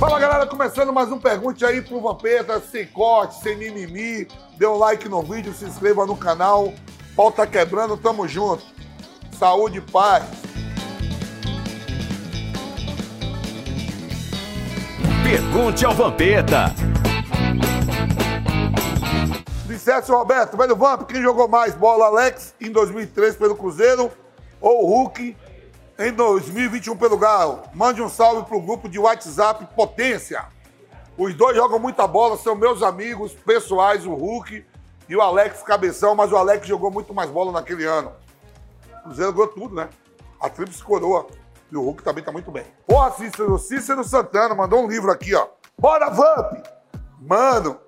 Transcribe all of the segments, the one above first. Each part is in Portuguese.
Fala galera, começando mais um Pergunte aí pro Vampeta, sem corte, sem mimimi. Dê um like no vídeo, se inscreva no canal. Pau tá quebrando, tamo junto. Saúde e paz. Pergunte ao Vampeta. Dissesse Roberto, velho Vamp, quem jogou mais bola, Alex, em 2003 pelo Cruzeiro ou Hulk em 2021 pelo Galo? Mande um salve pro grupo de WhatsApp Potência. Os dois jogam muita bola, são meus amigos pessoais, o Hulk e o Alex Cabeção, mas o Alex jogou muito mais bola naquele ano. O Cruzeiro ganhou tudo, né? A tríplice coroa. E o Hulk também tá muito bem. Porra, Cícero, Cícero Santana mandou um livro aqui, ó. Bora, Vamp! Mano,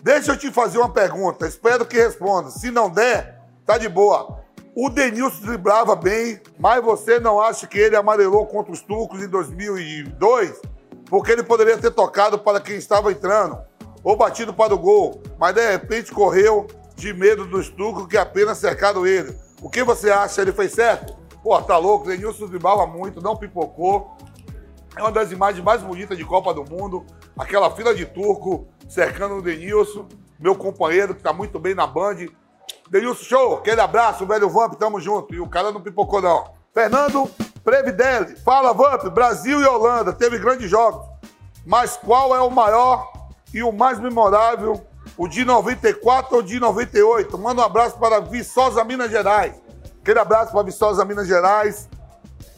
deixa eu te fazer uma pergunta. Espero que responda. Se não der, tá de boa. O Denilson driblava bem, mas você não acha que ele amarelou contra os turcos em 2002? Porque ele poderia ter tocado para quem estava entrando, ou batido para o gol, mas de repente correu de medo dos turcos que apenas cercaram ele. O que você acha? Ele fez certo? Pô, tá louco, o Denilson driblava muito, não pipocou. É uma das imagens mais bonitas de Copa do Mundo. Aquela fila de turco cercando o Denilson, meu companheiro que tá muito bem na Band. Denilson, show! Aquele abraço, velho Vamp, tamo junto. E o cara não pipocou, não. Fernando Previdelli, fala Vamp, Brasil e Holanda, teve grandes jogos. Mas qual é o maior e o mais memorável? O de 94 ou de 98? Manda um abraço para Viçosa, Minas Gerais. Aquele abraço para Viçosa, Minas Gerais.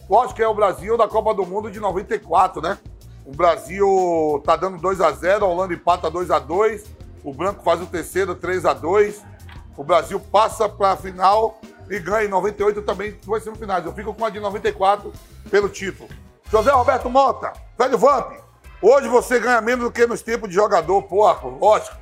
Lógico que é o Brasil da Copa do Mundo de 94, né? O Brasil tá dando 2 a 0 a Holanda empata 2 a 2 o Branco faz o terceiro 3 a 2 O Brasil passa para a final e ganha em 98 também duas semifinais. Eu fico com a de 94 pelo título. José Roberto Mota, velho Vamp, hoje você ganha menos do que nos tempos de jogador, porra, lógico.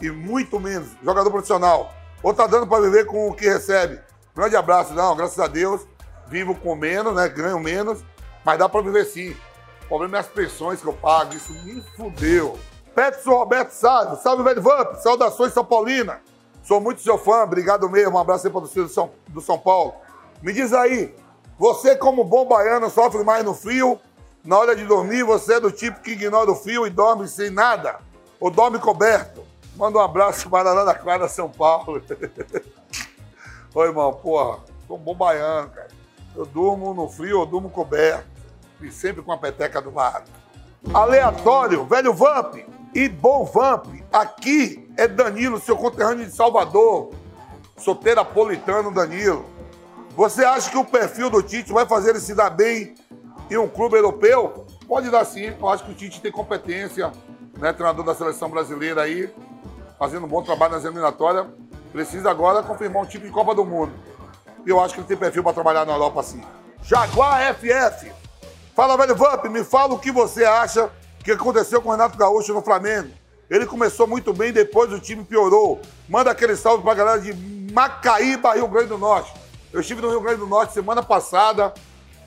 E muito menos, jogador profissional. Ou tá dando para viver com o que recebe. Grande abraço, não, graças a Deus. Vivo com menos, né? Ganho menos, mas dá para viver sim. O problema é as pensões que eu pago, isso me fudeu. Peterson Roberto Sávio, salve velho Vamp, saudações São Paulina. Sou muito seu fã, obrigado mesmo, um abraço aí para você do São, do São Paulo. Me diz aí, você como bom baiano sofre mais no frio? Na hora de dormir, você é do tipo que ignora o frio e dorme sem nada? Ou dorme coberto? Manda um abraço para Arara Clara, São Paulo. Oi, irmão, porra, sou bom baiano, cara. Eu durmo no frio, eu durmo coberto. E sempre com a peteca do lado. Aleatório, velho Vamp e bom Vamp. Aqui é Danilo, seu conterrâneo de Salvador. Soteirapolitano Danilo. Você acha que o perfil do Tite vai fazer ele se dar bem em um clube europeu? Pode dar sim. Eu acho que o Tite tem competência, né? Treinador da seleção brasileira aí, fazendo um bom trabalho nas eliminatórias. Precisa agora confirmar um tipo de Copa do Mundo. E eu acho que ele tem perfil para trabalhar na Europa sim. Jaguar FF. Fala, velho Vamp, me fala o que você acha que aconteceu com o Renato Gaúcho no Flamengo. Ele começou muito bem, depois o time piorou. Manda aquele salve pra galera de Macaíba, Rio Grande do Norte. Eu estive no Rio Grande do Norte semana passada,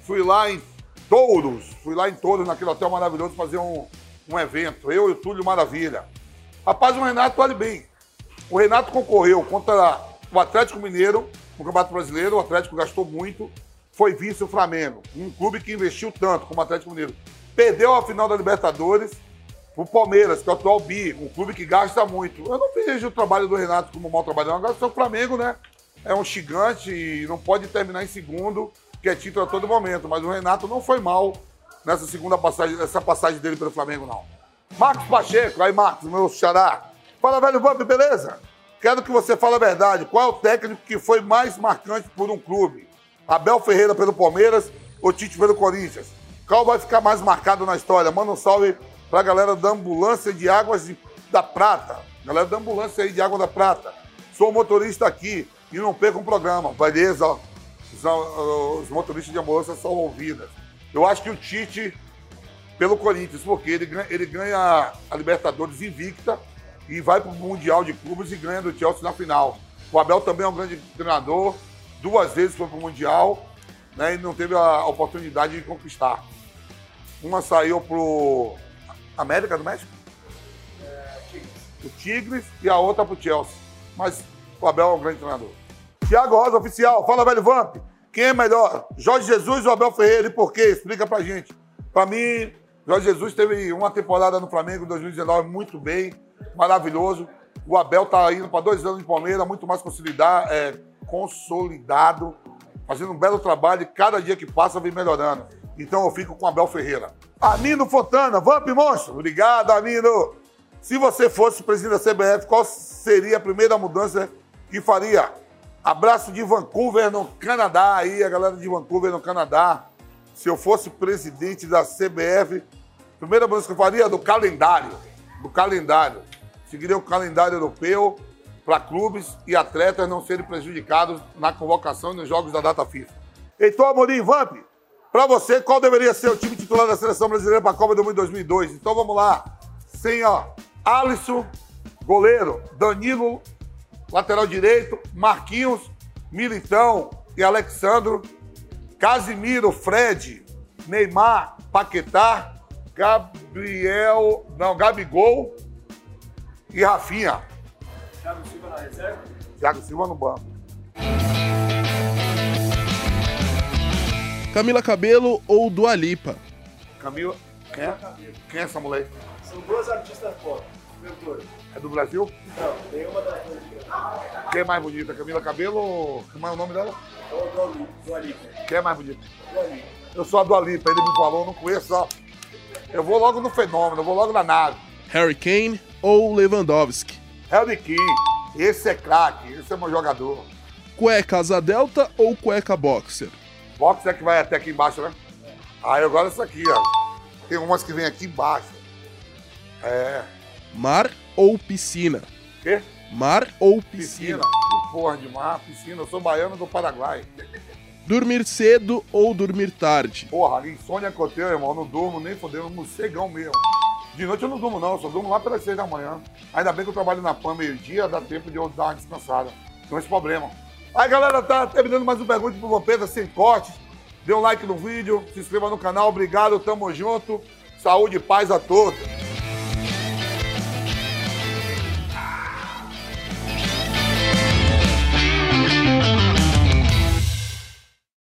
fui lá em Touros, fui lá em Touros, naquele hotel maravilhoso, fazer um, um evento. Eu e o Túlio Maravilha. Rapaz, o Renato olha bem. O Renato concorreu contra o Atlético Mineiro no Campeonato Brasileiro, o Atlético gastou muito, foi vice o Flamengo, um clube que investiu tanto como o Atlético Mineiro. Perdeu a final da Libertadores o Palmeiras, que é o atual bi, um clube que gasta muito. Eu não vejo o trabalho do Renato como um mau trabalho, não. Agora o Flamengo, né? É um gigante e não pode terminar em segundo, que é título a todo momento. Mas o Renato não foi mal nessa segunda passagem, essa passagem dele pelo Flamengo, não. Marcos Pacheco, aí Marcos, meu xará. Fala, velho Vamp, beleza? Quero que você fale a verdade. Qual é o técnico que foi mais marcante por um clube? Abel Ferreira pelo Palmeiras ou Tite pelo Corinthians? Qual vai ficar mais marcado na história? Manda um salve pra galera da ambulância de águas de, da Prata. Galera da ambulância aí de Água da Prata. Sou motorista aqui e não perco um programa. Beleza. Os, os motoristas de ambulância são ouvidas. Eu acho que o Tite pelo Corinthians, porque ele ganha, ele ganha a Libertadores invicta e vai para o Mundial de Clubes e ganha do Chelsea na final. O Abel também é um grande treinador, duas vezes foi para o Mundial né, e não teve a oportunidade de conquistar. Uma saiu para América do México? o Tigres e a outra para o Chelsea. Mas o Abel é um grande treinador. Tiago Rosa, oficial. Fala, velho Vamp. Quem é melhor, Jorge Jesus ou Abel Ferreira? E por quê? Explica pra gente. Pra mim, Jorge Jesus teve uma temporada no Flamengo em 2019 muito bem, maravilhoso. O Abel tá indo para dois anos de Palmeiras, muito mais consolidado, é, consolidado, fazendo um belo trabalho e cada dia que passa vem melhorando. Então eu fico com Abel Ferreira. Amino Fontana, Vamp Monstro. Obrigado, Amino. Se você fosse presidente da CBF, qual seria a primeira mudança que faria? Abraço de Vancouver, no Canadá, aí, a galera de Vancouver, no Canadá. Se eu fosse presidente da CBF, primeira mudança que eu faria é do calendário. Do calendário. Seguiria o calendário europeu para clubes e atletas não serem prejudicados na convocação e nos jogos da data FIFA. Heitor Amorim, Vamp, para você, qual deveria ser o time titular da seleção brasileira para a Copa do Mundo 2002? Então vamos lá. Sem, ó, Alisson, goleiro, Danilo, lateral direito, Marquinhos, Militão e Alexandro, Casimiro, Fred, Neymar, Paquetá, Gabriel, não, Gabigol e Rafinha. Thiago Silva na reserva? Thiago Silva no banco. Camila Cabelo ou Dua Lipa? Camila, quem é? Quem é essa mulher? São duas artistas pop. Cantoras. É do Brasil? Não, nenhuma das duas. Quem é mais bonita? Camila Cabelo ou... Como é o nome dela? Ou do Alipa. Quem é mais bonita? Do Alipa. Eu sou a Dua Lipa, ele me falou, não conheço, ó. Eu vou logo no fenômeno, eu vou logo na nave. Harry Kane ou Lewandowski? Harry Kane, esse é craque, esse é meu jogador. Cueca asa delta ou cueca boxer? Box é que vai até aqui embaixo, né? Aí agora essa aqui, ó. Tem umas que vem aqui embaixo. É. Mar ou piscina? Quê? Mar ou Piscina. piscina? Porra de mar, piscina. Eu sou baiano do Paraguai. Dormir cedo ou dormir tarde? Porra, a insônia que eu tenho, irmão, eu não durmo nem fodendo, morcegão mesmo. De noite eu não durmo, não, eu só durmo lá pelas seis da manhã. Ainda bem que eu trabalho na PAN meio-dia, dá tempo de eu dar uma descansada. Não é esse problema. Aí, galera, tá terminando mais um Pergunte pro Vampeta sem corte. Dê um like no vídeo, se inscreva no canal, obrigado, tamo junto. Saúde e paz a todos.